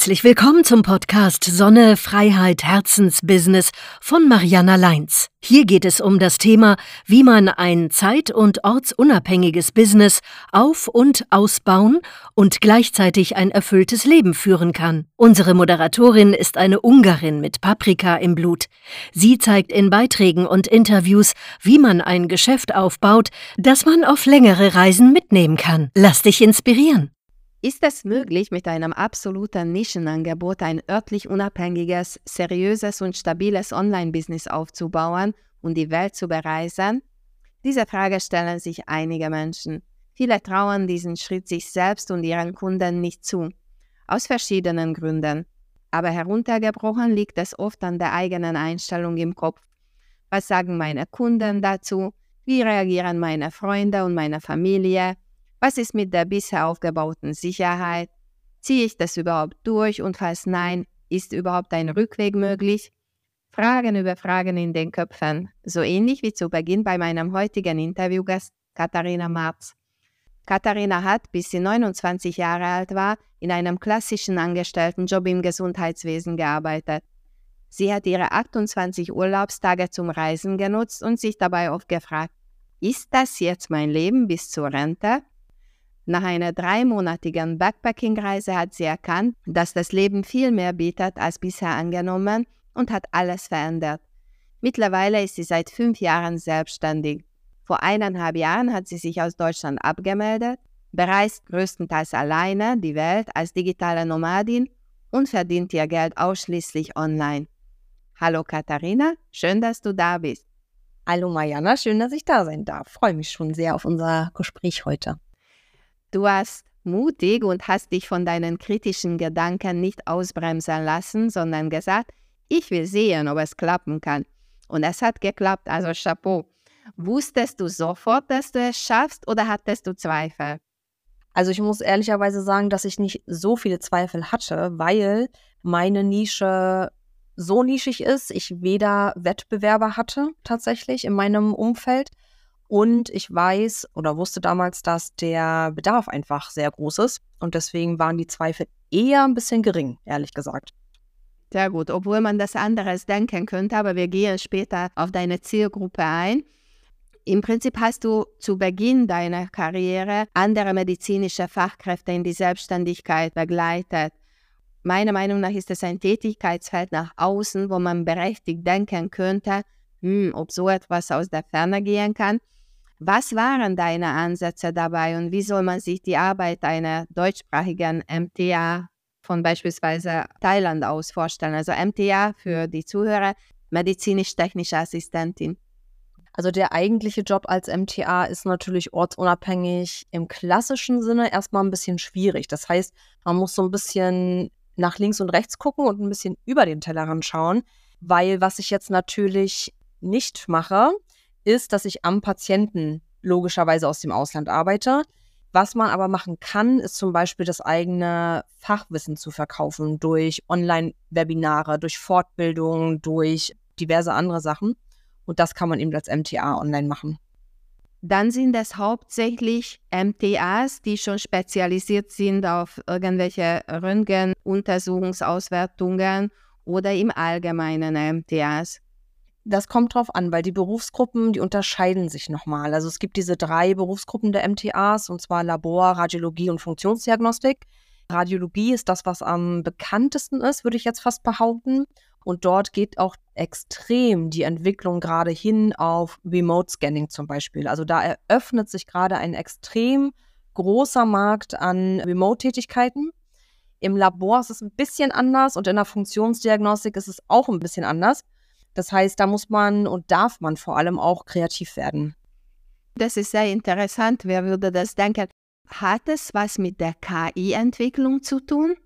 Herzlich willkommen zum Podcast Sonne, Freiheit, Herzensbusiness von Mariana Leins. Hier geht es um das Thema, wie man ein zeit- und ortsunabhängiges Business auf- und ausbauen und gleichzeitig ein erfülltes Leben führen kann. Unsere Moderatorin ist eine Ungarin mit Paprika im Blut. Sie zeigt in Beiträgen und Interviews, wie man ein Geschäft aufbaut, das man auf längere Reisen mitnehmen kann. Lass dich inspirieren. Ist es möglich, mit einem absoluten Nischenangebot ein örtlich unabhängiges, seriöses und stabiles Online-Business aufzubauen und die Welt zu bereisen? Diese Frage stellen sich einige Menschen. Viele trauen diesen Schritt sich selbst und ihren Kunden nicht zu. Aus verschiedenen Gründen. Aber heruntergebrochen liegt es oft an der eigenen Einstellung im Kopf. Was sagen meine Kunden dazu? Wie reagieren meine Freunde und meine Familie? Was ist mit der bisher aufgebauten Sicherheit? Ziehe ich das überhaupt durch und falls nein, ist überhaupt ein Rückweg möglich? Fragen über Fragen in den Köpfen, so ähnlich wie zu Beginn bei meinem heutigen Interviewgast Katharina Marz. Katharina hat, bis sie 29 Jahre alt war, in einem klassischen Angestelltenjob im Gesundheitswesen gearbeitet. Sie hat ihre 28 Urlaubstage zum Reisen genutzt und sich dabei oft gefragt, ist das jetzt mein Leben bis zur Rente? Nach einer dreimonatigen Backpacking-Reise hat sie erkannt, dass das Leben viel mehr bietet als bisher angenommen und hat alles verändert. Mittlerweile ist sie seit fünf Jahren selbstständig. Vor eineinhalb Jahren hat sie sich aus Deutschland abgemeldet, bereist größtenteils alleine die Welt als digitale Nomadin und verdient ihr Geld ausschließlich online. Hallo Katharina, schön, dass du da bist. Hallo Mariana, schön, dass ich da sein darf. Freue mich schon sehr auf unser Gespräch heute. Du warst mutig und hast dich von deinen kritischen Gedanken nicht ausbremsen lassen, sondern gesagt, ich will sehen, ob es klappen kann. Und es hat geklappt, also Chapeau. Wusstest du sofort, dass du es schaffst oder hattest du Zweifel? Also ich muss ehrlicherweise sagen, dass ich nicht so viele Zweifel hatte, weil meine Nische so nischig ist. Ich weder Wettbewerber hatte tatsächlich in meinem Umfeld und ich weiß oder wusste damals, dass der Bedarf einfach sehr groß ist. Und deswegen waren die Zweifel eher ein bisschen gering, ehrlich gesagt. Sehr gut, obwohl man das anderes denken könnte, aber wir gehen später auf deine Zielgruppe ein. Im Prinzip hast du zu Beginn deiner Karriere andere medizinische Fachkräfte in die Selbstständigkeit begleitet. Meiner Meinung nach ist es ein Tätigkeitsfeld nach außen, wo man berechtigt denken könnte, hm, ob so etwas aus der Ferne gehen kann. Was waren deine Ansätze dabei und wie soll man sich die Arbeit einer deutschsprachigen MTA von beispielsweise Thailand aus vorstellen? Also MTA für die Zuhörer, medizinisch-technische Assistentin. Also der eigentliche Job als MTA ist natürlich ortsunabhängig im klassischen Sinne erstmal ein bisschen schwierig. Das heißt, man muss so ein bisschen nach links und rechts gucken und ein bisschen über den Tellerrand schauen, weil was ich jetzt natürlich nicht mache, ist, dass ich am Patienten logischerweise aus dem Ausland arbeite. Was man aber machen kann, ist zum Beispiel das eigene Fachwissen zu verkaufen durch Online-Webinare, durch Fortbildungen, durch diverse andere Sachen. Und das kann man eben als MTA online machen. Dann sind es hauptsächlich MTAs, die schon spezialisiert sind auf irgendwelche Röntgenuntersuchungsauswertungen oder im Allgemeinen MTAs. Das kommt drauf an, weil die Berufsgruppen, die unterscheiden sich nochmal. Also es gibt diese drei Berufsgruppen der MTAs, und zwar Labor, Radiologie und Funktionsdiagnostik. Radiologie ist das, was am bekanntesten ist, würde ich jetzt fast behaupten. Und dort geht auch extrem die Entwicklung gerade hin auf Remote Scanning zum Beispiel. Also da eröffnet sich gerade ein extrem großer Markt an Remote-Tätigkeiten. Im Labor ist es ein bisschen anders und in der Funktionsdiagnostik ist es auch ein bisschen anders. Das heißt, da muss man und darf man vor allem auch kreativ werden. Das ist sehr interessant. Wer würde das denken? Hat es was mit der KI-Entwicklung zu tun?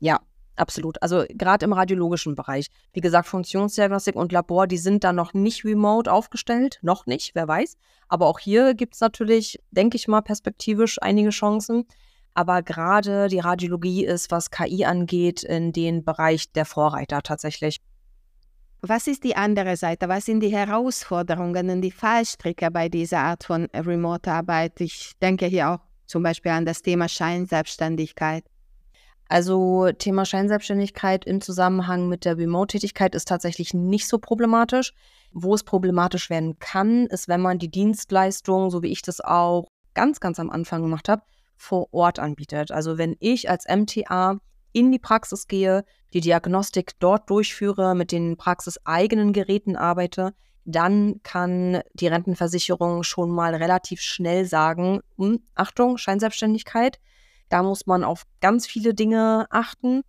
Ja, absolut. Also gerade im radiologischen Bereich. Wie gesagt, Funktionsdiagnostik und Labor, die sind da noch nicht remote aufgestellt. Noch nicht, wer weiß. Aber auch hier gibt es natürlich, denke ich mal, perspektivisch einige Chancen. Aber gerade die Radiologie ist, was KI angeht, in den Bereich der Vorreiter tatsächlich. Was ist die andere Seite? Was sind die Herausforderungen und die Fallstricke bei dieser Art von Remote-Arbeit? Ich denke hier auch zum Beispiel an das Thema Scheinselbstständigkeit. Also Thema Scheinselbstständigkeit im Zusammenhang mit der Remote-Tätigkeit ist tatsächlich nicht so problematisch. Wo es problematisch werden kann, ist, wenn man die Dienstleistung, so wie ich das auch ganz, ganz am Anfang gemacht habe, vor Ort anbietet. Also wenn ich als MTA in die Praxis gehe, die Diagnostik dort durchführe, mit den praxiseigenen Geräten arbeite, dann kann die Rentenversicherung schon mal relativ schnell sagen, hm, Achtung, Scheinselbstständigkeit. Da muss man auf ganz viele Dinge achten.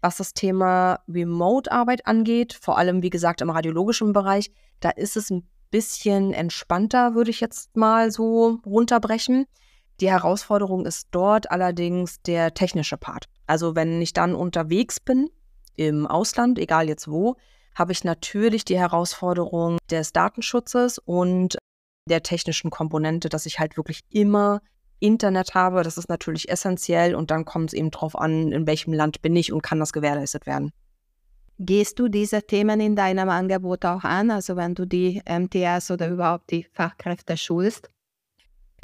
Was das Thema Remote-Arbeit angeht, vor allem wie gesagt im radiologischen Bereich, da ist es ein bisschen entspannter, würde ich jetzt mal so runterbrechen. Die Herausforderung ist dort allerdings der technische Part. Also wenn ich dann unterwegs bin im Ausland, egal jetzt wo, habe ich natürlich die Herausforderung des Datenschutzes und der technischen Komponente, dass ich halt wirklich immer Internet habe. Das ist natürlich essentiell und dann kommt es eben darauf an, in welchem Land bin ich und kann das gewährleistet werden. Gehst du diese Themen in deinem Angebot auch an, also wenn du die MTS oder überhaupt die Fachkräfte schulst?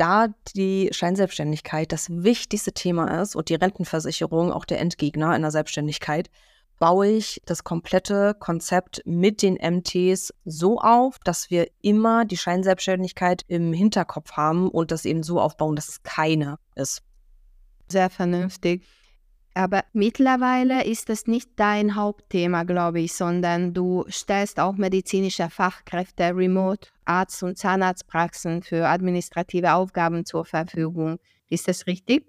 Da die Scheinselbstständigkeit das wichtigste Thema ist und die Rentenversicherung auch der Endgegner in der Selbstständigkeit, baue ich das komplette Konzept mit den MTs so auf, dass wir immer die Scheinselbstständigkeit im Hinterkopf haben und das eben so aufbauen, dass es keine ist. Sehr vernünftig. Aber mittlerweile ist es nicht dein Hauptthema, glaube ich, sondern du stellst auch medizinische Fachkräfte, Remote, Arzt- und Zahnarztpraxen für administrative Aufgaben zur Verfügung. Ist das richtig?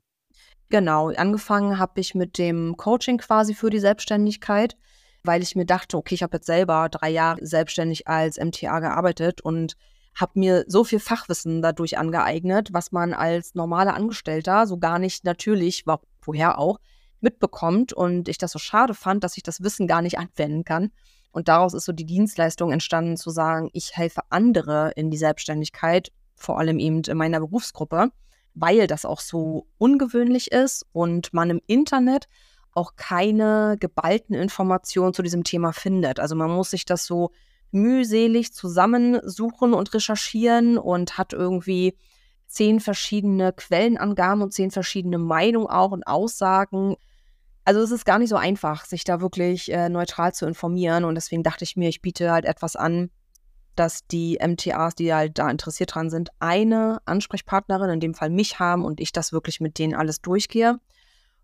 Genau, angefangen habe ich mit dem Coaching quasi für die Selbstständigkeit, weil ich mir dachte, okay, ich habe jetzt selber drei Jahre selbstständig als MTA gearbeitet und habe mir so viel Fachwissen dadurch angeeignet, was man als normaler Angestellter so gar nicht natürlich, woher auch, mitbekommt und ich das so schade fand, dass ich das Wissen gar nicht anwenden kann. Und daraus ist so die Dienstleistung entstanden, zu sagen, ich helfe andere in die Selbstständigkeit, vor allem eben in meiner Berufsgruppe, weil das auch so ungewöhnlich ist und man im Internet auch keine geballten Informationen zu diesem Thema findet. Also man muss sich das so mühselig zusammensuchen und recherchieren und hat irgendwie zehn verschiedene Quellenangaben und zehn verschiedene Meinungen auch und Aussagen. Also es ist gar nicht so einfach, sich da wirklich äh, neutral zu informieren. Und deswegen dachte ich mir, ich biete halt etwas an, dass die MTAs, die halt da interessiert dran sind, eine Ansprechpartnerin, in dem Fall mich haben und ich das wirklich mit denen alles durchgehe.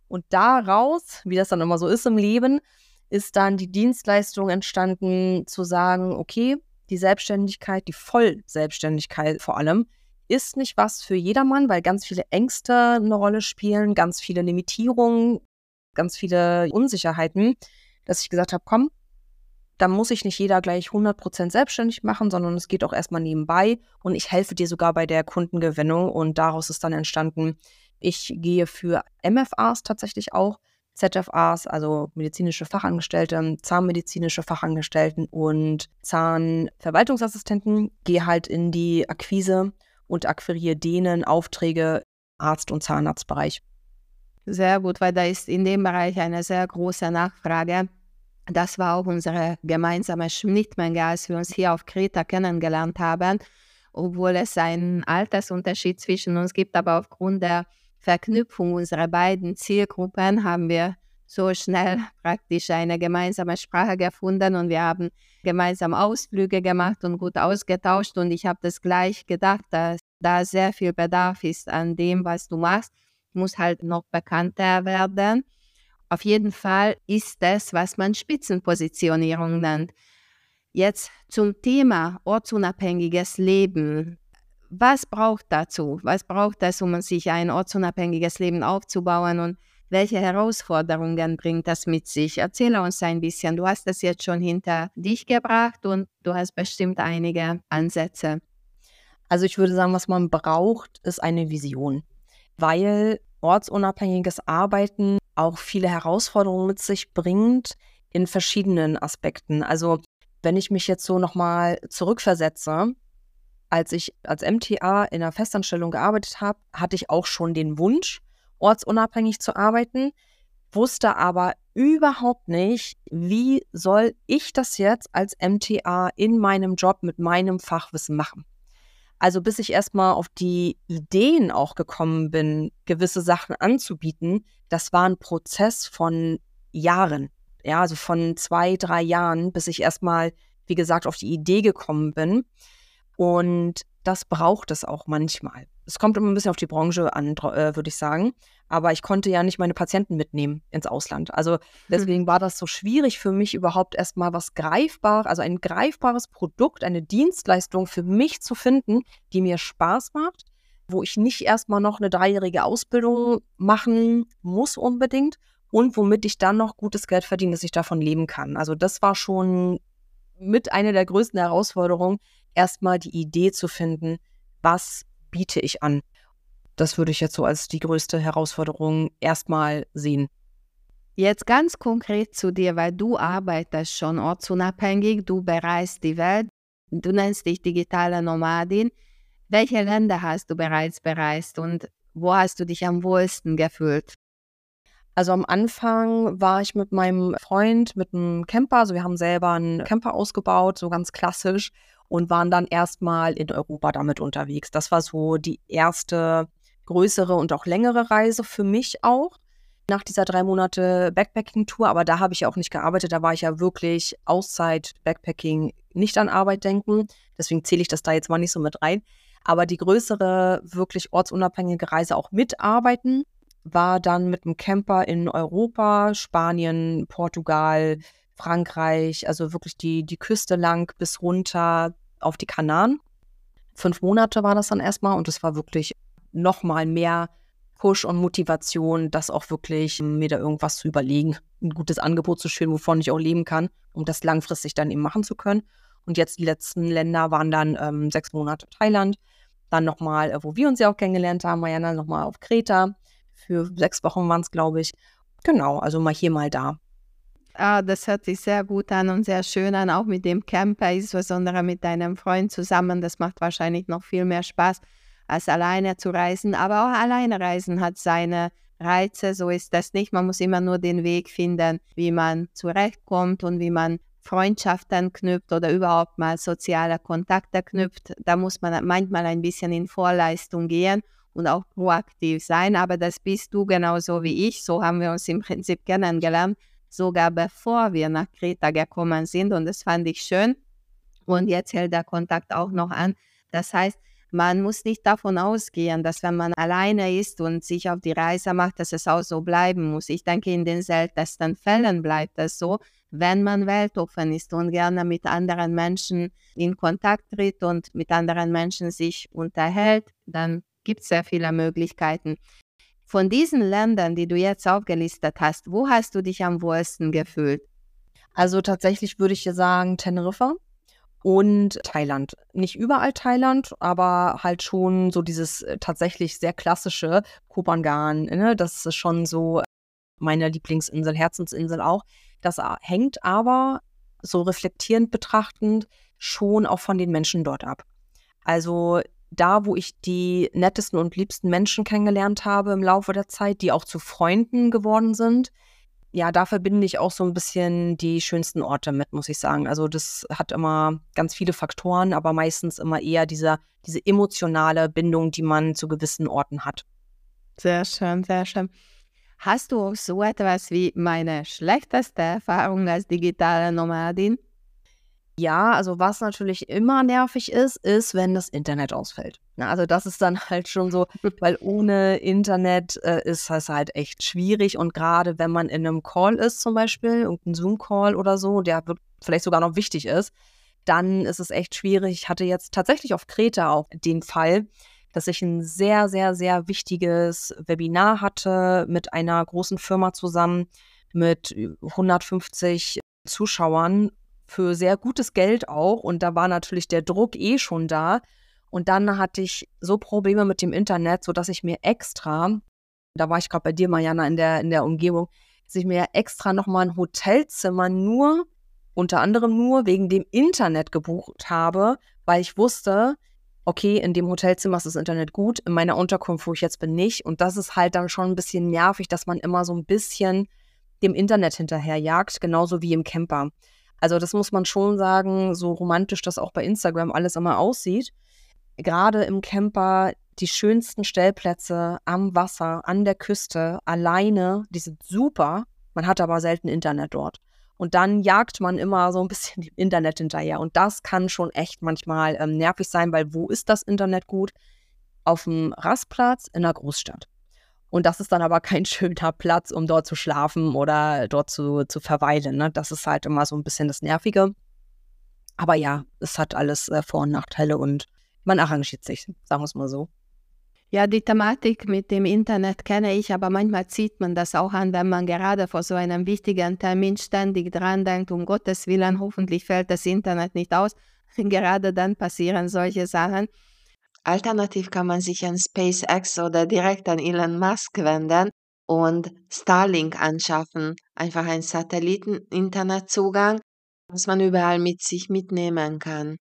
Und daraus, wie das dann immer so ist im Leben, ist dann die Dienstleistung entstanden, zu sagen, okay, die Selbstständigkeit, die Vollselbstständigkeit vor allem, ist nicht was für jedermann, weil ganz viele Ängste eine Rolle spielen, ganz viele Limitierungen, ganz viele Unsicherheiten, dass ich gesagt habe, komm, da muss ich nicht jeder gleich 100% selbstständig machen, sondern es geht auch erstmal nebenbei und ich helfe dir sogar bei der Kundengewinnung und daraus ist dann entstanden, ich gehe für MFAs tatsächlich auch, ZFAs, also medizinische Fachangestellte, zahnmedizinische Fachangestellten und Zahnverwaltungsassistenten, gehe halt in die Akquise und akquiriere denen Aufträge Arzt- und Zahnarztbereich. Sehr gut, weil da ist in dem Bereich eine sehr große Nachfrage. Das war auch unsere gemeinsame Schnittmenge, als wir uns hier auf Kreta kennengelernt haben, obwohl es einen Altersunterschied zwischen uns gibt, aber aufgrund der Verknüpfung unserer beiden Zielgruppen haben wir so schnell praktisch eine gemeinsame Sprache gefunden und wir haben gemeinsam Ausflüge gemacht und gut ausgetauscht und ich habe das gleich gedacht, dass da sehr viel Bedarf ist an dem, was du machst muss halt noch bekannter werden. Auf jeden Fall ist es, was man Spitzenpositionierung nennt. Jetzt zum Thema ortsunabhängiges Leben. Was braucht dazu? Was braucht es, um sich ein ortsunabhängiges Leben aufzubauen und welche Herausforderungen bringt das mit sich? Erzähle uns ein bisschen. Du hast das jetzt schon hinter dich gebracht und du hast bestimmt einige Ansätze. Also ich würde sagen, was man braucht, ist eine Vision weil ortsunabhängiges Arbeiten auch viele Herausforderungen mit sich bringt in verschiedenen Aspekten. Also wenn ich mich jetzt so nochmal zurückversetze, als ich als MTA in einer Festanstellung gearbeitet habe, hatte ich auch schon den Wunsch, ortsunabhängig zu arbeiten, wusste aber überhaupt nicht, wie soll ich das jetzt als MTA in meinem Job mit meinem Fachwissen machen. Also bis ich erstmal auf die Ideen auch gekommen bin, gewisse Sachen anzubieten, das war ein Prozess von Jahren. Ja, also von zwei, drei Jahren, bis ich erstmal, wie gesagt, auf die Idee gekommen bin. Und das braucht es auch manchmal. Es kommt immer ein bisschen auf die Branche an, äh, würde ich sagen. Aber ich konnte ja nicht meine Patienten mitnehmen ins Ausland. Also hm. deswegen war das so schwierig für mich überhaupt erstmal was greifbar, also ein greifbares Produkt, eine Dienstleistung für mich zu finden, die mir Spaß macht, wo ich nicht erstmal noch eine dreijährige Ausbildung machen muss unbedingt und womit ich dann noch gutes Geld verdiene, dass ich davon leben kann. Also das war schon mit einer der größten Herausforderungen, erstmal die Idee zu finden, was biete ich an. Das würde ich jetzt so als die größte Herausforderung erstmal sehen. Jetzt ganz konkret zu dir, weil du arbeitest schon ortsunabhängig, du bereist die Welt, du nennst dich digitale Nomadin. Welche Länder hast du bereits bereist und wo hast du dich am wohlsten gefühlt? Also am Anfang war ich mit meinem Freund mit einem Camper, also wir haben selber einen Camper ausgebaut, so ganz klassisch und waren dann erstmal in Europa damit unterwegs. Das war so die erste größere und auch längere Reise für mich auch nach dieser drei Monate Backpacking-Tour. Aber da habe ich auch nicht gearbeitet. Da war ich ja wirklich Auszeit, Backpacking, nicht an Arbeit denken. Deswegen zähle ich das da jetzt mal nicht so mit rein. Aber die größere, wirklich ortsunabhängige Reise auch mitarbeiten war dann mit einem Camper in Europa, Spanien, Portugal, Frankreich, also wirklich die, die Küste lang bis runter auf die Kanaren. Fünf Monate war das dann erstmal und es war wirklich nochmal mehr Push und Motivation, das auch wirklich mir da irgendwas zu überlegen, ein gutes Angebot zu schüren, wovon ich auch leben kann, um das langfristig dann eben machen zu können. Und jetzt die letzten Länder waren dann ähm, sechs Monate Thailand, dann nochmal, äh, wo wir uns ja auch kennengelernt haben, Mariana, nochmal auf Kreta. Für sechs Wochen waren es, glaube ich. Genau, also mal hier, mal da. Ah, das hört sich sehr gut an und sehr schön an, auch mit dem Camper, insbesondere mit deinem Freund zusammen. Das macht wahrscheinlich noch viel mehr Spaß, als alleine zu reisen. Aber auch alleine reisen hat seine Reize, so ist das nicht. Man muss immer nur den Weg finden, wie man zurechtkommt und wie man Freundschaften knüpft oder überhaupt mal soziale Kontakte knüpft. Da muss man manchmal ein bisschen in Vorleistung gehen und auch proaktiv sein. Aber das bist du genauso wie ich. So haben wir uns im Prinzip kennengelernt sogar bevor wir nach Kreta gekommen sind und das fand ich schön. Und jetzt hält der Kontakt auch noch an. Das heißt, man muss nicht davon ausgehen, dass wenn man alleine ist und sich auf die Reise macht, dass es auch so bleiben muss. Ich denke, in den seltensten Fällen bleibt es so, wenn man weltoffen ist und gerne mit anderen Menschen in Kontakt tritt und mit anderen Menschen sich unterhält, dann gibt es sehr viele Möglichkeiten. Von diesen Ländern, die du jetzt aufgelistet hast, wo hast du dich am wohlsten gefühlt? Also tatsächlich würde ich sagen Teneriffa und Thailand. Nicht überall Thailand, aber halt schon so dieses äh, tatsächlich sehr klassische Kopangan. Ne? Das ist schon so meine Lieblingsinsel, Herzensinsel auch. Das hängt aber so reflektierend betrachtend schon auch von den Menschen dort ab. Also da, wo ich die nettesten und liebsten Menschen kennengelernt habe im Laufe der Zeit, die auch zu Freunden geworden sind. Ja, da verbinde ich auch so ein bisschen die schönsten Orte mit, muss ich sagen. Also das hat immer ganz viele Faktoren, aber meistens immer eher dieser, diese emotionale Bindung, die man zu gewissen Orten hat. Sehr schön, sehr schön. Hast du auch so etwas wie meine schlechteste Erfahrung als digitale Nomadin? Ja, also was natürlich immer nervig ist, ist, wenn das Internet ausfällt. Na, also das ist dann halt schon so, weil ohne Internet äh, ist das halt echt schwierig und gerade wenn man in einem Call ist zum Beispiel, irgendein Zoom-Call oder so, der vielleicht sogar noch wichtig ist, dann ist es echt schwierig. Ich hatte jetzt tatsächlich auf Kreta auch den Fall, dass ich ein sehr, sehr, sehr wichtiges Webinar hatte mit einer großen Firma zusammen mit 150 Zuschauern für sehr gutes Geld auch. Und da war natürlich der Druck eh schon da. Und dann hatte ich so Probleme mit dem Internet, sodass ich mir extra, da war ich gerade bei dir, Mariana, in der, in der Umgebung, dass ich mir extra nochmal ein Hotelzimmer nur, unter anderem nur wegen dem Internet gebucht habe, weil ich wusste, okay, in dem Hotelzimmer ist das Internet gut, in meiner Unterkunft, wo ich jetzt bin, nicht. Und das ist halt dann schon ein bisschen nervig, dass man immer so ein bisschen dem Internet hinterherjagt, genauso wie im Camper. Also das muss man schon sagen, so romantisch das auch bei Instagram alles immer aussieht. gerade im Camper die schönsten Stellplätze am Wasser, an der Küste, alleine, die sind super. Man hat aber selten Internet dort. Und dann jagt man immer so ein bisschen dem Internet hinterher. Und das kann schon echt manchmal ähm, nervig sein, weil wo ist das Internet gut? Auf dem Rastplatz in der Großstadt. Und das ist dann aber kein schöner Platz, um dort zu schlafen oder dort zu, zu verweilen. Ne? Das ist halt immer so ein bisschen das Nervige. Aber ja, es hat alles äh, Vor- und Nachteile und man arrangiert sich, sagen wir es mal so. Ja, die Thematik mit dem Internet kenne ich, aber manchmal zieht man das auch an, wenn man gerade vor so einem wichtigen Termin ständig dran denkt, um Gottes Willen, hoffentlich fällt das Internet nicht aus. Gerade dann passieren solche Sachen. Alternativ kann man sich an SpaceX oder direkt an Elon Musk wenden und Starlink anschaffen. Einfach einen Satelliten-Internetzugang, was man überall mit sich mitnehmen kann.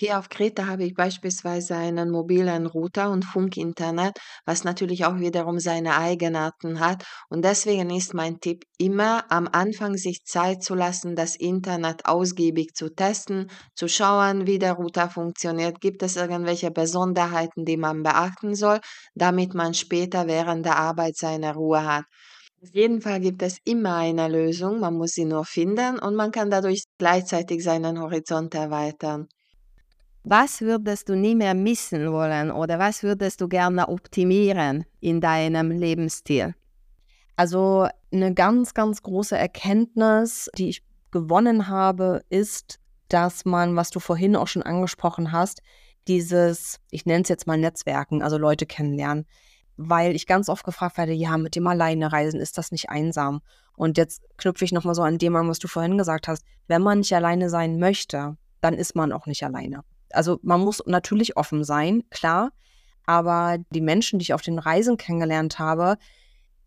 Hier auf Kreta habe ich beispielsweise einen mobilen Router und Funkinternet, was natürlich auch wiederum seine Eigenarten hat. Und deswegen ist mein Tipp immer am Anfang sich Zeit zu lassen, das Internet ausgiebig zu testen, zu schauen, wie der Router funktioniert. Gibt es irgendwelche Besonderheiten, die man beachten soll, damit man später während der Arbeit seine Ruhe hat. Auf jeden Fall gibt es immer eine Lösung, man muss sie nur finden und man kann dadurch gleichzeitig seinen Horizont erweitern. Was würdest du nie mehr missen wollen oder was würdest du gerne optimieren in deinem Lebensstil? Also eine ganz, ganz große Erkenntnis, die ich gewonnen habe, ist, dass man, was du vorhin auch schon angesprochen hast, dieses, ich nenne es jetzt mal Netzwerken, also Leute kennenlernen, weil ich ganz oft gefragt werde, ja, mit dem alleine reisen, ist das nicht einsam? Und jetzt knüpfe ich nochmal so an dem an, was du vorhin gesagt hast. Wenn man nicht alleine sein möchte, dann ist man auch nicht alleine also man muss natürlich offen sein, klar, aber die Menschen, die ich auf den Reisen kennengelernt habe,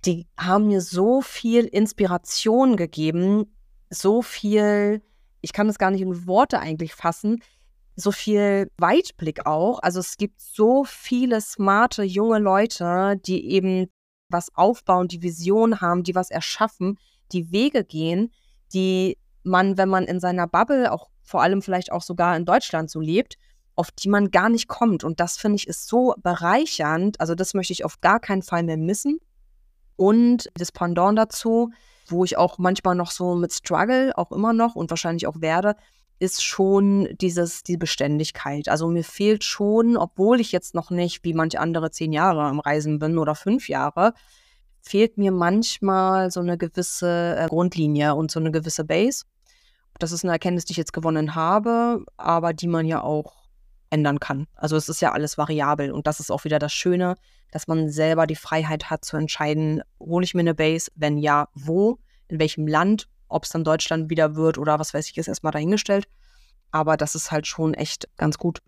die haben mir so viel Inspiration gegeben, so viel, ich kann das gar nicht in Worte eigentlich fassen, so viel Weitblick auch. Also es gibt so viele smarte junge Leute, die eben was aufbauen, die Vision haben, die was erschaffen, die Wege gehen, die man, wenn man in seiner Bubble auch vor allem vielleicht auch sogar in Deutschland so lebt, auf die man gar nicht kommt. Und das finde ich ist so bereichernd. Also das möchte ich auf gar keinen Fall mehr missen. Und das Pendant dazu, wo ich auch manchmal noch so mit Struggle, auch immer noch und wahrscheinlich auch werde, ist schon dieses, die Beständigkeit. Also mir fehlt schon, obwohl ich jetzt noch nicht wie manche andere zehn Jahre am Reisen bin oder fünf Jahre, fehlt mir manchmal so eine gewisse äh, Grundlinie und so eine gewisse Base. Das ist eine Erkenntnis, die ich jetzt gewonnen habe, aber die man ja auch ändern kann. Also es ist ja alles variabel und das ist auch wieder das Schöne, dass man selber die Freiheit hat zu entscheiden, hole ich mir eine Base, wenn ja, wo, in welchem Land, ob es dann Deutschland wieder wird oder was weiß ich, ist erstmal dahingestellt. Aber das ist halt schon echt ganz gut.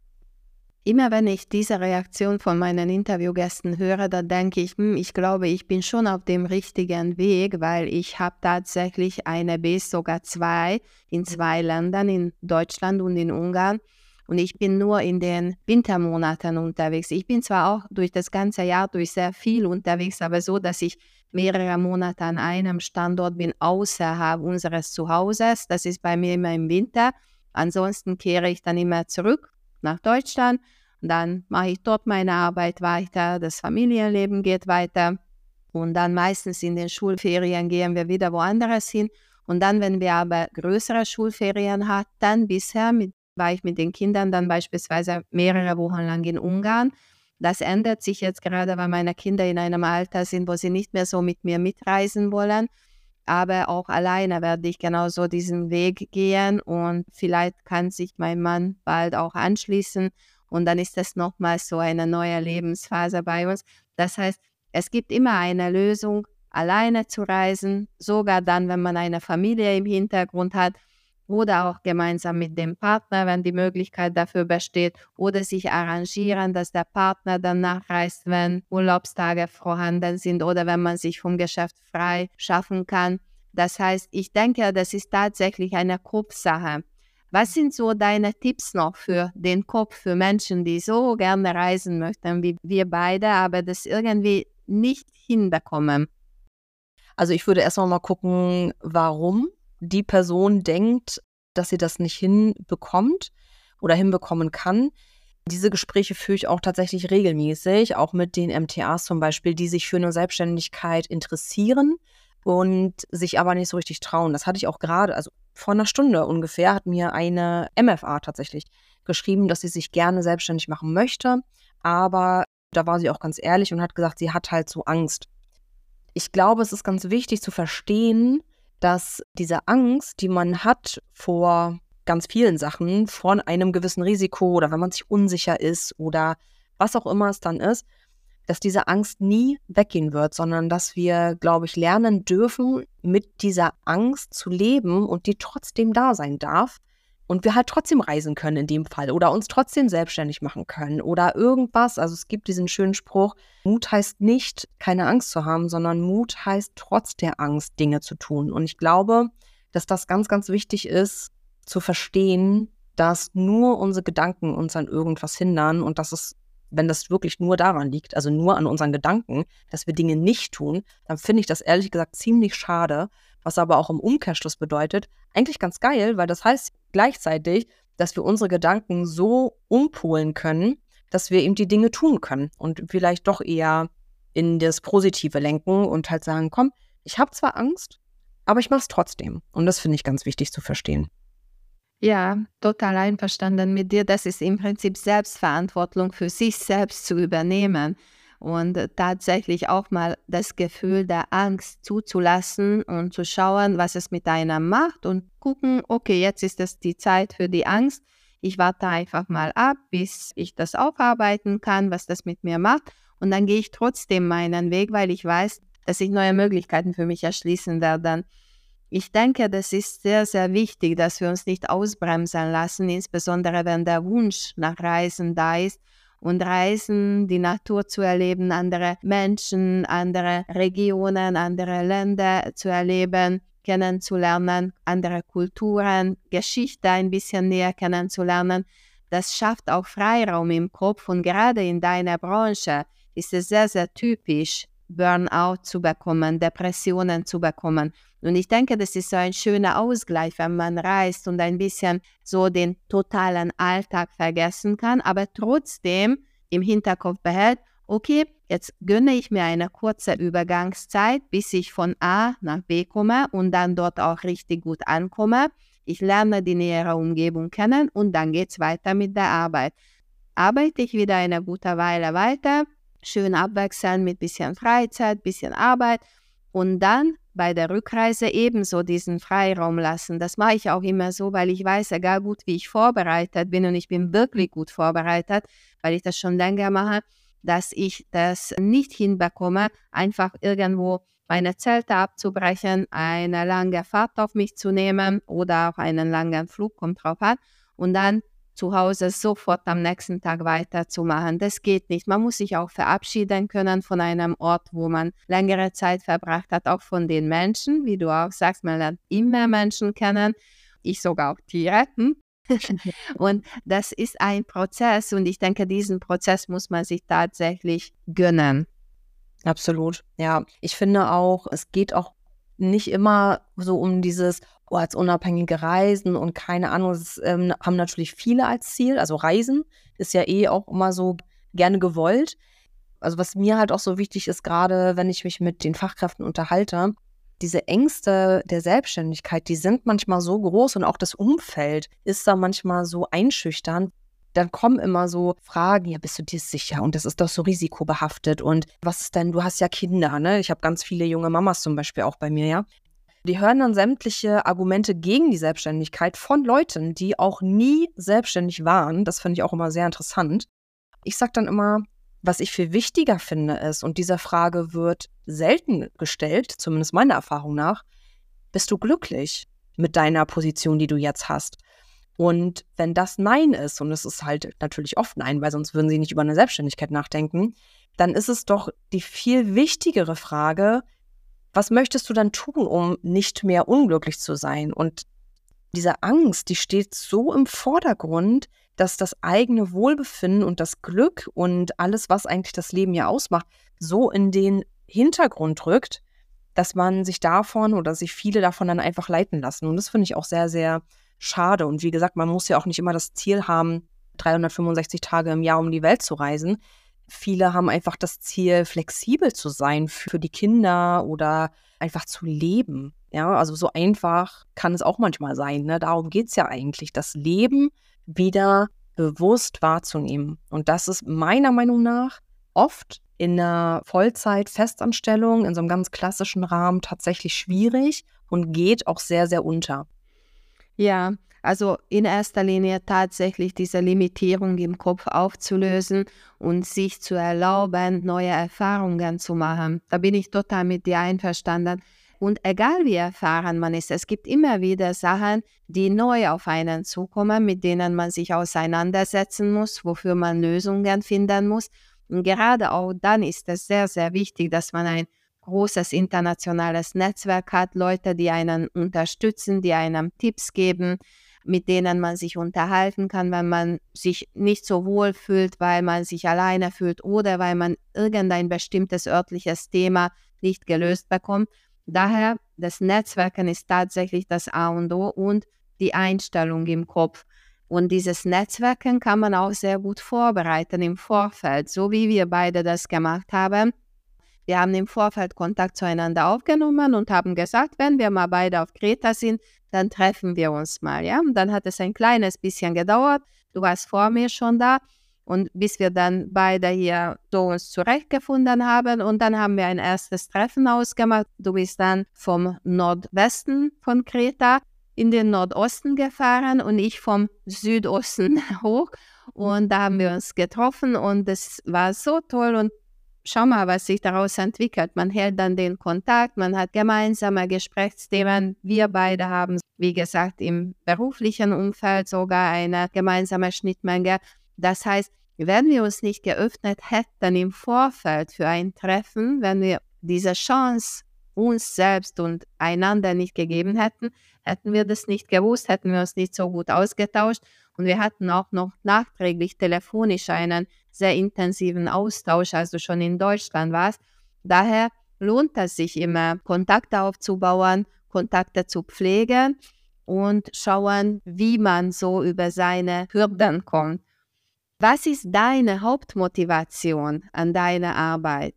Immer wenn ich diese Reaktion von meinen Interviewgästen höre, dann denke ich, hm, ich glaube, ich bin schon auf dem richtigen Weg, weil ich habe tatsächlich eine Base, sogar zwei, in zwei Ländern, in Deutschland und in Ungarn. Und ich bin nur in den Wintermonaten unterwegs. Ich bin zwar auch durch das ganze Jahr durch sehr viel unterwegs, aber so, dass ich mehrere Monate an einem Standort bin, außerhalb unseres Zuhauses. Das ist bei mir immer im Winter. Ansonsten kehre ich dann immer zurück nach Deutschland. Und dann mache ich dort meine Arbeit weiter. Das Familienleben geht weiter. Und dann meistens in den Schulferien gehen wir wieder woanders hin. Und dann, wenn wir aber größere Schulferien hatten, dann bisher mit war ich mit den Kindern dann beispielsweise mehrere Wochen lang in Ungarn. Das ändert sich jetzt gerade, weil meine Kinder in einem Alter sind, wo sie nicht mehr so mit mir mitreisen wollen. Aber auch alleine werde ich genauso diesen Weg gehen und vielleicht kann sich mein Mann bald auch anschließen und dann ist das nochmal so eine neue Lebensphase bei uns. Das heißt, es gibt immer eine Lösung, alleine zu reisen, sogar dann, wenn man eine Familie im Hintergrund hat oder auch gemeinsam mit dem Partner, wenn die Möglichkeit dafür besteht, oder sich arrangieren, dass der Partner dann nachreist, wenn Urlaubstage vorhanden sind oder wenn man sich vom Geschäft frei schaffen kann. Das heißt, ich denke, das ist tatsächlich eine Kopfsache. Was sind so deine Tipps noch für den Kopf, für Menschen, die so gerne reisen möchten wie wir beide, aber das irgendwie nicht hinbekommen? Also ich würde erstmal mal gucken, warum die Person denkt, dass sie das nicht hinbekommt oder hinbekommen kann. Diese Gespräche führe ich auch tatsächlich regelmäßig, auch mit den MTAs zum Beispiel, die sich für eine Selbstständigkeit interessieren und sich aber nicht so richtig trauen. Das hatte ich auch gerade, also vor einer Stunde ungefähr, hat mir eine MFA tatsächlich geschrieben, dass sie sich gerne selbstständig machen möchte, aber da war sie auch ganz ehrlich und hat gesagt, sie hat halt so Angst. Ich glaube, es ist ganz wichtig zu verstehen, dass diese Angst, die man hat vor ganz vielen Sachen, von einem gewissen Risiko oder wenn man sich unsicher ist oder was auch immer es dann ist, dass diese Angst nie weggehen wird, sondern dass wir, glaube ich, lernen dürfen, mit dieser Angst zu leben und die trotzdem da sein darf und wir halt trotzdem reisen können in dem Fall oder uns trotzdem selbstständig machen können oder irgendwas. Also es gibt diesen schönen Spruch, Mut heißt nicht, keine Angst zu haben, sondern Mut heißt trotz der Angst Dinge zu tun. Und ich glaube, dass das ganz, ganz wichtig ist, zu verstehen, dass nur unsere Gedanken uns an irgendwas hindern und dass es, wenn das wirklich nur daran liegt, also nur an unseren Gedanken, dass wir Dinge nicht tun, dann finde ich das ehrlich gesagt ziemlich schade, was aber auch im Umkehrschluss bedeutet, eigentlich ganz geil, weil das heißt gleichzeitig, dass wir unsere Gedanken so umpolen können, dass wir eben die Dinge tun können und vielleicht doch eher in das Positive lenken und halt sagen, komm, ich habe zwar Angst, aber ich mache es trotzdem. Und das finde ich ganz wichtig zu verstehen. Ja, total einverstanden mit dir. Das ist im Prinzip Selbstverantwortung für sich selbst zu übernehmen und tatsächlich auch mal das Gefühl der Angst zuzulassen und zu schauen, was es mit einem macht und gucken, okay, jetzt ist es die Zeit für die Angst. Ich warte einfach mal ab, bis ich das aufarbeiten kann, was das mit mir macht. Und dann gehe ich trotzdem meinen Weg, weil ich weiß, dass sich neue Möglichkeiten für mich erschließen werden. Ich denke, das ist sehr, sehr wichtig, dass wir uns nicht ausbremsen lassen, insbesondere wenn der Wunsch nach Reisen da ist und Reisen, die Natur zu erleben, andere Menschen, andere Regionen, andere Länder zu erleben, kennenzulernen, andere Kulturen, Geschichte ein bisschen näher kennenzulernen. Das schafft auch Freiraum im Kopf und gerade in deiner Branche ist es sehr, sehr typisch, Burnout zu bekommen, Depressionen zu bekommen. Und ich denke, das ist so ein schöner Ausgleich, wenn man reist und ein bisschen so den totalen Alltag vergessen kann, aber trotzdem im Hinterkopf behält, okay, jetzt gönne ich mir eine kurze Übergangszeit, bis ich von A nach B komme und dann dort auch richtig gut ankomme. Ich lerne die nähere Umgebung kennen und dann geht es weiter mit der Arbeit. Arbeite ich wieder eine gute Weile weiter, schön abwechseln mit bisschen Freizeit, bisschen Arbeit und dann bei der Rückreise ebenso diesen Freiraum lassen. Das mache ich auch immer so, weil ich weiß, egal gut, wie ich vorbereitet bin und ich bin wirklich gut vorbereitet, weil ich das schon länger mache, dass ich das nicht hinbekomme, einfach irgendwo meine Zelte abzubrechen, eine lange Fahrt auf mich zu nehmen oder auch einen langen Flug, kommt drauf an, und dann zu Hause sofort am nächsten Tag weiterzumachen. Das geht nicht. Man muss sich auch verabschieden können von einem Ort, wo man längere Zeit verbracht hat, auch von den Menschen, wie du auch sagst, man lernt immer Menschen kennen, ich sogar auch Tiere. Hm? und das ist ein Prozess und ich denke, diesen Prozess muss man sich tatsächlich gönnen. Absolut. Ja, ich finde auch, es geht auch nicht immer so um dieses ortsunabhängige Reisen und keine Ahnung, das ähm, haben natürlich viele als Ziel. Also Reisen ist ja eh auch immer so gerne gewollt. Also was mir halt auch so wichtig ist, gerade wenn ich mich mit den Fachkräften unterhalte, diese Ängste der Selbstständigkeit, die sind manchmal so groß und auch das Umfeld ist da manchmal so einschüchternd. Dann kommen immer so Fragen, ja, bist du dir sicher? Und das ist doch so risikobehaftet. Und was ist denn, du hast ja Kinder, ne? Ich habe ganz viele junge Mamas zum Beispiel auch bei mir, ja. Die hören dann sämtliche Argumente gegen die Selbstständigkeit von Leuten, die auch nie selbstständig waren. Das finde ich auch immer sehr interessant. Ich sage dann immer, was ich viel wichtiger finde ist, und diese Frage wird selten gestellt, zumindest meiner Erfahrung nach, bist du glücklich mit deiner Position, die du jetzt hast? Und wenn das Nein ist, und es ist halt natürlich oft Nein, weil sonst würden sie nicht über eine Selbstständigkeit nachdenken, dann ist es doch die viel wichtigere Frage, was möchtest du dann tun, um nicht mehr unglücklich zu sein? Und diese Angst, die steht so im Vordergrund, dass das eigene Wohlbefinden und das Glück und alles, was eigentlich das Leben ja ausmacht, so in den Hintergrund rückt, dass man sich davon oder sich viele davon dann einfach leiten lassen. Und das finde ich auch sehr, sehr schade. Und wie gesagt, man muss ja auch nicht immer das Ziel haben, 365 Tage im Jahr um die Welt zu reisen. Viele haben einfach das Ziel, flexibel zu sein für die Kinder oder einfach zu leben. Ja, also so einfach kann es auch manchmal sein. Ne? Darum geht es ja eigentlich, das Leben wieder bewusst wahrzunehmen. Und das ist meiner Meinung nach oft in einer Vollzeit-Festanstellung, in so einem ganz klassischen Rahmen tatsächlich schwierig und geht auch sehr, sehr unter. Ja, also in erster Linie tatsächlich diese Limitierung im Kopf aufzulösen und sich zu erlauben, neue Erfahrungen zu machen. Da bin ich total mit dir einverstanden. Und egal wie erfahren man ist, es gibt immer wieder Sachen, die neu auf einen zukommen, mit denen man sich auseinandersetzen muss, wofür man Lösungen finden muss. Und gerade auch dann ist es sehr, sehr wichtig, dass man ein großes internationales Netzwerk hat, Leute, die einen unterstützen, die einem Tipps geben, mit denen man sich unterhalten kann, wenn man sich nicht so wohl fühlt, weil man sich alleine fühlt oder weil man irgendein bestimmtes örtliches Thema nicht gelöst bekommt. Daher, das Netzwerken ist tatsächlich das A und O und die Einstellung im Kopf. Und dieses Netzwerken kann man auch sehr gut vorbereiten im Vorfeld, so wie wir beide das gemacht haben. Wir haben im Vorfeld Kontakt zueinander aufgenommen und haben gesagt, wenn wir mal beide auf Kreta sind, dann treffen wir uns mal. Ja? Und dann hat es ein kleines bisschen gedauert. Du warst vor mir schon da. Und bis wir dann beide hier so uns zurechtgefunden haben und dann haben wir ein erstes Treffen ausgemacht. Du bist dann vom Nordwesten von Kreta in den Nordosten gefahren und ich vom Südosten hoch. Und da haben wir uns getroffen und es war so toll und schau mal, was sich daraus entwickelt. Man hält dann den Kontakt, man hat gemeinsame Gesprächsthemen. Wir beide haben, wie gesagt, im beruflichen Umfeld sogar eine gemeinsame Schnittmenge. Das heißt, wenn wir uns nicht geöffnet hätten im Vorfeld für ein Treffen, wenn wir diese Chance uns selbst und einander nicht gegeben hätten, hätten wir das nicht gewusst, hätten wir uns nicht so gut ausgetauscht und wir hatten auch noch nachträglich telefonisch einen sehr intensiven Austausch, als du schon in Deutschland warst. Daher lohnt es sich immer, Kontakte aufzubauen, Kontakte zu pflegen und schauen, wie man so über seine Hürden kommt. Was ist deine Hauptmotivation an deiner Arbeit?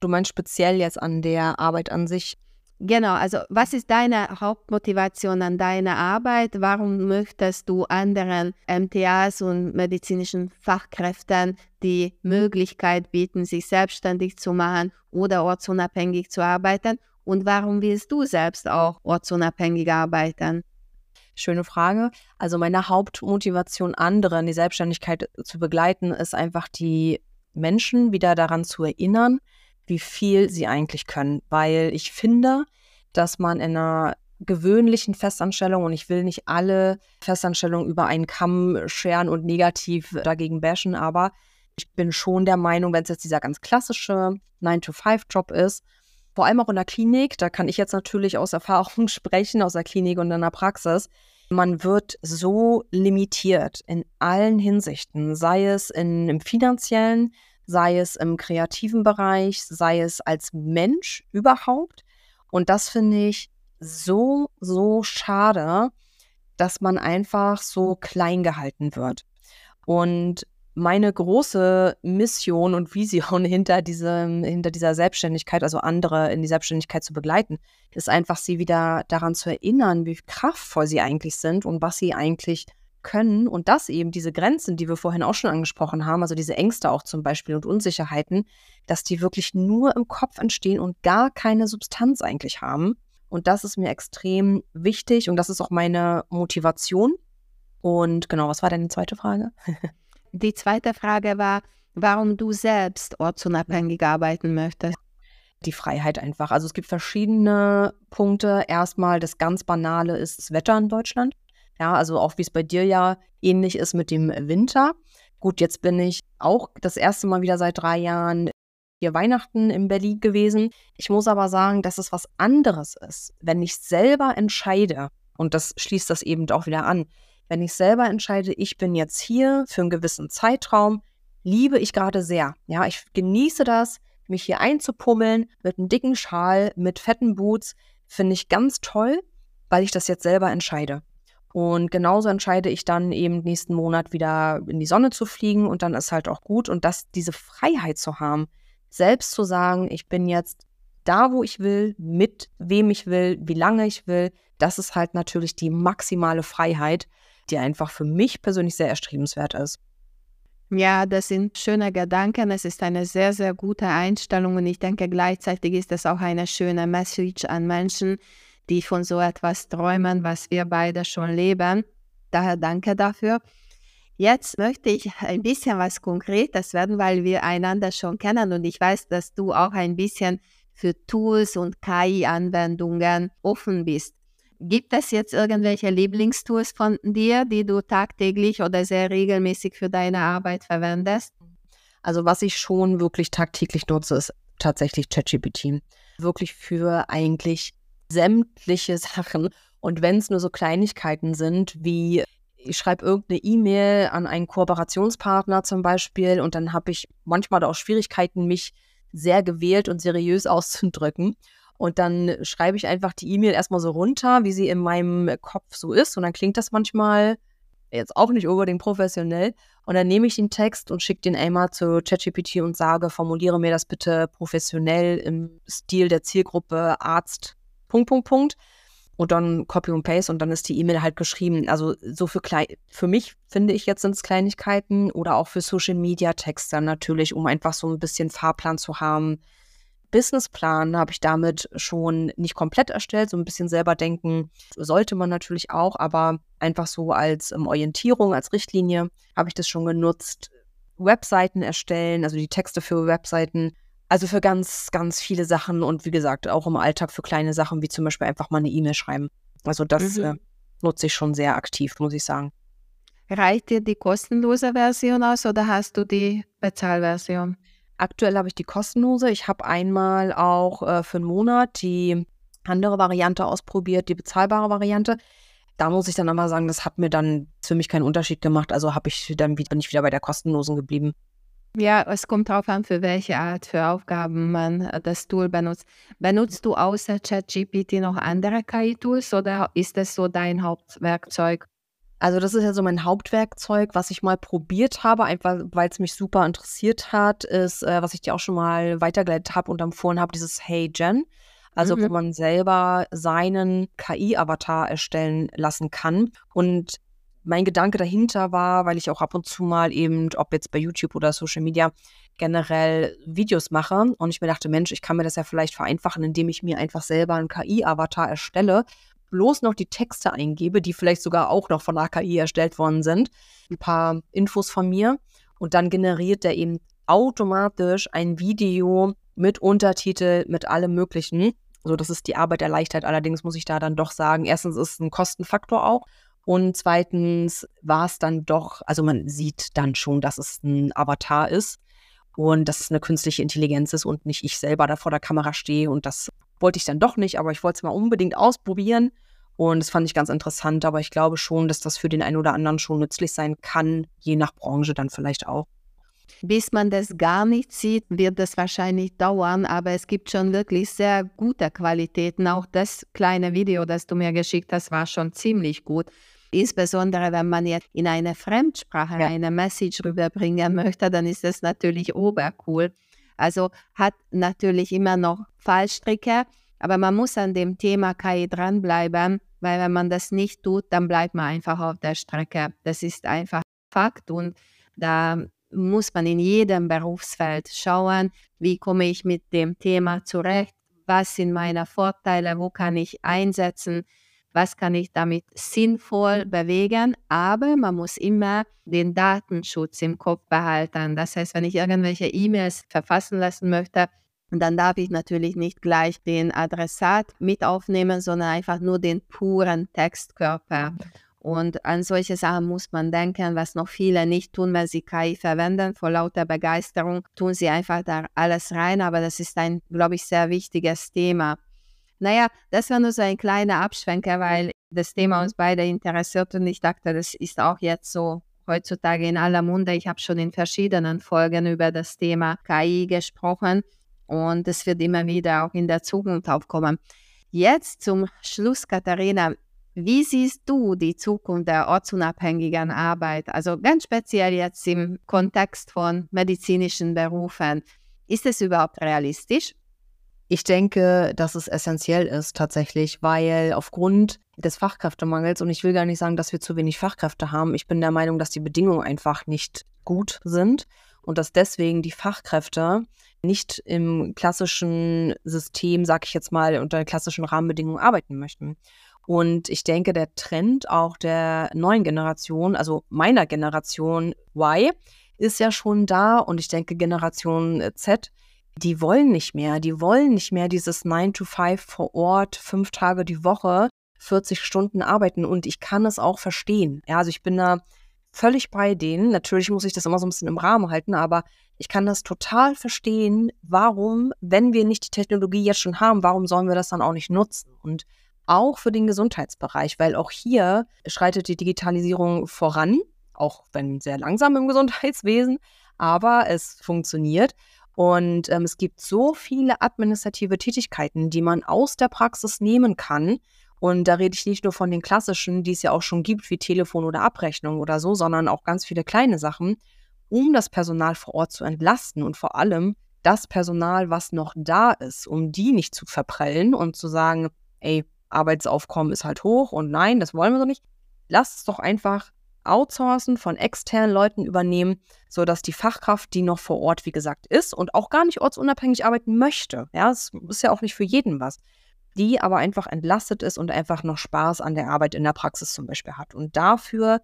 Du meinst speziell jetzt an der Arbeit an sich? Genau, also was ist deine Hauptmotivation an deiner Arbeit? Warum möchtest du anderen MTAs und medizinischen Fachkräften die Möglichkeit bieten, sich selbstständig zu machen oder ortsunabhängig zu arbeiten? Und warum willst du selbst auch ortsunabhängig arbeiten? Schöne Frage. Also meine Hauptmotivation, andere in die Selbstständigkeit zu begleiten, ist einfach die Menschen wieder daran zu erinnern, wie viel sie eigentlich können. Weil ich finde, dass man in einer gewöhnlichen Festanstellung und ich will nicht alle Festanstellungen über einen Kamm scheren und negativ dagegen bashen, aber ich bin schon der Meinung, wenn es jetzt dieser ganz klassische 9-to-5-Job ist, vor allem auch in der Klinik, da kann ich jetzt natürlich aus Erfahrung sprechen, aus der Klinik und in der Praxis. Man wird so limitiert in allen Hinsichten, sei es in, im finanziellen, sei es im kreativen Bereich, sei es als Mensch überhaupt. Und das finde ich so, so schade, dass man einfach so klein gehalten wird. Und meine große Mission und Vision hinter, diesem, hinter dieser Selbstständigkeit, also andere in die Selbstständigkeit zu begleiten, ist einfach, sie wieder daran zu erinnern, wie kraftvoll sie eigentlich sind und was sie eigentlich können. Und dass eben diese Grenzen, die wir vorhin auch schon angesprochen haben, also diese Ängste auch zum Beispiel und Unsicherheiten, dass die wirklich nur im Kopf entstehen und gar keine Substanz eigentlich haben. Und das ist mir extrem wichtig und das ist auch meine Motivation. Und genau, was war denn die zweite Frage? Die zweite Frage war, warum du selbst ortsunabhängig arbeiten möchtest. Die Freiheit einfach. Also es gibt verschiedene Punkte. Erstmal das ganz Banale ist das Wetter in Deutschland. Ja, also auch wie es bei dir ja ähnlich ist mit dem Winter. Gut, jetzt bin ich auch das erste Mal wieder seit drei Jahren hier Weihnachten in Berlin gewesen. Ich muss aber sagen, dass es was anderes ist, wenn ich selber entscheide, und das schließt das eben auch wieder an, wenn ich selber entscheide, ich bin jetzt hier für einen gewissen Zeitraum, liebe ich gerade sehr. Ja, ich genieße das, mich hier einzupummeln mit einem dicken Schal, mit fetten Boots, finde ich ganz toll, weil ich das jetzt selber entscheide. Und genauso entscheide ich dann eben nächsten Monat wieder in die Sonne zu fliegen und dann ist halt auch gut. Und das, diese Freiheit zu haben, selbst zu sagen, ich bin jetzt da, wo ich will, mit wem ich will, wie lange ich will, das ist halt natürlich die maximale Freiheit, die einfach für mich persönlich sehr erstrebenswert ist. Ja, das sind schöne Gedanken. Es ist eine sehr, sehr gute Einstellung und ich denke gleichzeitig ist es auch eine schöne Message an Menschen, die von so etwas träumen, was wir beide schon leben. Daher danke dafür. Jetzt möchte ich ein bisschen was Konkretes werden, weil wir einander schon kennen und ich weiß, dass du auch ein bisschen für Tools und KI-Anwendungen offen bist. Gibt es jetzt irgendwelche Lieblingstools von dir, die du tagtäglich oder sehr regelmäßig für deine Arbeit verwendest? Also was ich schon wirklich tagtäglich nutze, ist tatsächlich ChatGPT. Wirklich für eigentlich sämtliche Sachen. Und wenn es nur so Kleinigkeiten sind, wie ich schreibe irgendeine E-Mail an einen Kooperationspartner zum Beispiel und dann habe ich manchmal auch Schwierigkeiten, mich sehr gewählt und seriös auszudrücken. Und dann schreibe ich einfach die E-Mail erstmal so runter, wie sie in meinem Kopf so ist. Und dann klingt das manchmal jetzt auch nicht unbedingt professionell. Und dann nehme ich den Text und schicke den einmal zu ChatGPT und sage, formuliere mir das bitte professionell im Stil der Zielgruppe Arzt, Punkt, Punkt, Punkt. Und dann Copy und Paste und dann ist die E-Mail halt geschrieben. Also so für klein, für mich finde ich jetzt sind es Kleinigkeiten oder auch für Social Media Texte natürlich, um einfach so ein bisschen Fahrplan zu haben Businessplan habe ich damit schon nicht komplett erstellt, so ein bisschen selber denken sollte man natürlich auch, aber einfach so als ähm, Orientierung, als Richtlinie habe ich das schon genutzt. Webseiten erstellen, also die Texte für Webseiten, also für ganz, ganz viele Sachen und wie gesagt, auch im Alltag für kleine Sachen, wie zum Beispiel einfach mal eine E-Mail schreiben. Also das mhm. äh, nutze ich schon sehr aktiv, muss ich sagen. Reicht dir die kostenlose Version aus oder hast du die Bezahlversion? Aktuell habe ich die kostenlose. Ich habe einmal auch äh, für einen Monat die andere Variante ausprobiert, die bezahlbare Variante. Da muss ich dann aber sagen, das hat mir dann für mich keinen Unterschied gemacht. Also habe ich dann bin ich wieder bei der kostenlosen geblieben. Ja, es kommt darauf an, für welche Art für Aufgaben man äh, das Tool benutzt. Benutzt du außer ChatGPT noch andere KI-Tools oder ist das so dein Hauptwerkzeug? Also das ist ja so mein Hauptwerkzeug, was ich mal probiert habe, einfach weil es mich super interessiert hat, ist, äh, was ich dir auch schon mal weitergeleitet habe und empfohlen habe, dieses Hey Jen. Also mhm. wo man selber seinen KI-Avatar erstellen lassen kann. Und mein Gedanke dahinter war, weil ich auch ab und zu mal eben, ob jetzt bei YouTube oder Social Media, generell Videos mache und ich mir dachte, Mensch, ich kann mir das ja vielleicht vereinfachen, indem ich mir einfach selber einen KI-Avatar erstelle bloß noch die Texte eingebe, die vielleicht sogar auch noch von AKI erstellt worden sind, ein paar Infos von mir und dann generiert er eben automatisch ein Video mit Untertitel, mit allem Möglichen. So, das ist die Arbeit erleichtert. Allerdings muss ich da dann doch sagen, erstens ist es ein Kostenfaktor auch. Und zweitens war es dann doch, also man sieht dann schon, dass es ein Avatar ist und dass es eine künstliche Intelligenz ist und nicht ich selber da vor der Kamera stehe. Und das wollte ich dann doch nicht, aber ich wollte es mal unbedingt ausprobieren. Und das fand ich ganz interessant, aber ich glaube schon, dass das für den einen oder anderen schon nützlich sein kann, je nach Branche dann vielleicht auch. Bis man das gar nicht sieht, wird das wahrscheinlich dauern, aber es gibt schon wirklich sehr gute Qualitäten. Auch das kleine Video, das du mir geschickt hast, war schon ziemlich gut. Insbesondere wenn man jetzt in eine Fremdsprache ja. eine Message rüberbringen möchte, dann ist das natürlich obercool. Also hat natürlich immer noch Fallstricke, aber man muss an dem Thema KI dranbleiben, weil wenn man das nicht tut, dann bleibt man einfach auf der Strecke. Das ist einfach Fakt und da muss man in jedem Berufsfeld schauen, wie komme ich mit dem Thema zurecht, was sind meine Vorteile, wo kann ich einsetzen, was kann ich damit sinnvoll bewegen, aber man muss immer den Datenschutz im Kopf behalten. Das heißt, wenn ich irgendwelche E-Mails verfassen lassen möchte, dann darf ich natürlich nicht gleich den Adressat mit aufnehmen, sondern einfach nur den puren Textkörper. Und an solche Sachen muss man denken, was noch viele nicht tun, wenn sie KI verwenden. Vor lauter Begeisterung tun sie einfach da alles rein, aber das ist ein, glaube ich, sehr wichtiges Thema. Naja, das war nur so ein kleiner Abschwenker, weil das Thema uns beide interessiert und ich dachte, das ist auch jetzt so heutzutage in aller Munde. Ich habe schon in verschiedenen Folgen über das Thema KI gesprochen und es wird immer wieder auch in der Zukunft aufkommen. Jetzt zum Schluss, Katharina. Wie siehst du die Zukunft der ortsunabhängigen Arbeit? Also ganz speziell jetzt im Kontext von medizinischen Berufen. Ist es überhaupt realistisch? Ich denke, dass es essentiell ist tatsächlich, weil aufgrund des Fachkräftemangels, und ich will gar nicht sagen, dass wir zu wenig Fachkräfte haben, ich bin der Meinung, dass die Bedingungen einfach nicht gut sind und dass deswegen die Fachkräfte nicht im klassischen System, sag ich jetzt mal, unter klassischen Rahmenbedingungen arbeiten möchten. Und ich denke, der Trend auch der neuen Generation, also meiner Generation Y, ist ja schon da. Und ich denke, Generation Z, die wollen nicht mehr. Die wollen nicht mehr dieses 9 to 5 vor Ort, fünf Tage die Woche, 40 Stunden arbeiten. Und ich kann es auch verstehen. Ja, also ich bin da völlig bei denen. Natürlich muss ich das immer so ein bisschen im Rahmen halten, aber ich kann das total verstehen, warum, wenn wir nicht die Technologie jetzt schon haben, warum sollen wir das dann auch nicht nutzen? Und auch für den Gesundheitsbereich, weil auch hier schreitet die Digitalisierung voran, auch wenn sehr langsam im Gesundheitswesen, aber es funktioniert. Und ähm, es gibt so viele administrative Tätigkeiten, die man aus der Praxis nehmen kann. Und da rede ich nicht nur von den klassischen, die es ja auch schon gibt, wie Telefon oder Abrechnung oder so, sondern auch ganz viele kleine Sachen, um das Personal vor Ort zu entlasten und vor allem das Personal, was noch da ist, um die nicht zu verprellen und zu sagen, ey, Arbeitsaufkommen ist halt hoch und nein, das wollen wir so nicht. Lasst es doch einfach outsourcen, von externen Leuten übernehmen, sodass die Fachkraft, die noch vor Ort, wie gesagt, ist und auch gar nicht ortsunabhängig arbeiten möchte, ja, es ist ja auch nicht für jeden was, die aber einfach entlastet ist und einfach noch Spaß an der Arbeit in der Praxis zum Beispiel hat. Und dafür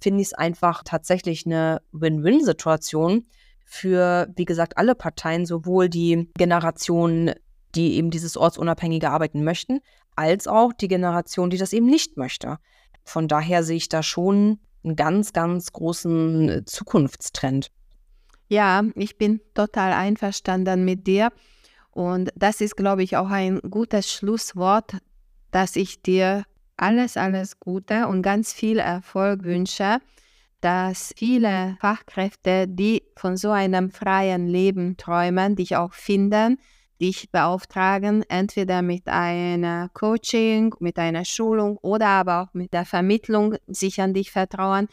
finde ich es einfach tatsächlich eine Win-Win-Situation für, wie gesagt, alle Parteien, sowohl die Generation, die eben dieses ortsunabhängige Arbeiten möchten, als auch die Generation, die das eben nicht möchte. Von daher sehe ich da schon einen ganz, ganz großen äh, Zukunftstrend. Ja, ich bin total einverstanden mit dir. Und das ist, glaube ich, auch ein gutes Schlusswort, dass ich dir alles, alles Gute und ganz viel Erfolg wünsche, dass viele Fachkräfte, die von so einem freien Leben träumen, dich auch finden, dich beauftragen, entweder mit einer Coaching, mit einer Schulung oder aber auch mit der Vermittlung sich an dich vertrauen.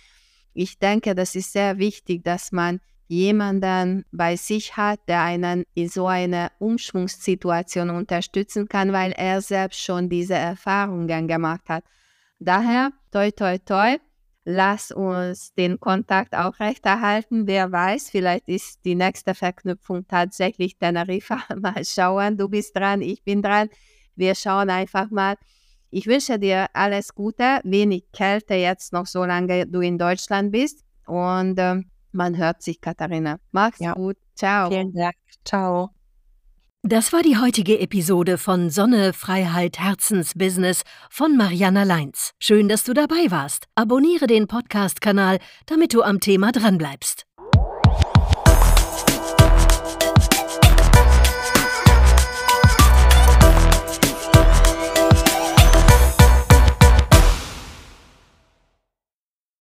Ich denke, das ist sehr wichtig, dass man jemanden bei sich hat, der einen in so einer Umschwungssituation unterstützen kann, weil er selbst schon diese Erfahrungen gemacht hat. Daher, toi, toi, toi, Lass uns den Kontakt aufrechterhalten. Wer weiß, vielleicht ist die nächste Verknüpfung tatsächlich Teneriffa. Mal schauen, du bist dran, ich bin dran. Wir schauen einfach mal. Ich wünsche dir alles Gute, wenig Kälte jetzt noch, solange du in Deutschland bist. Und äh, man hört sich, Katharina. Mach's ja. gut. Ciao. Vielen Dank. Ciao. Das war die heutige Episode von Sonne, Freiheit, Herzensbusiness von Mariana Leins. Schön, dass du dabei warst. Abonniere den Podcast-Kanal, damit du am Thema dranbleibst.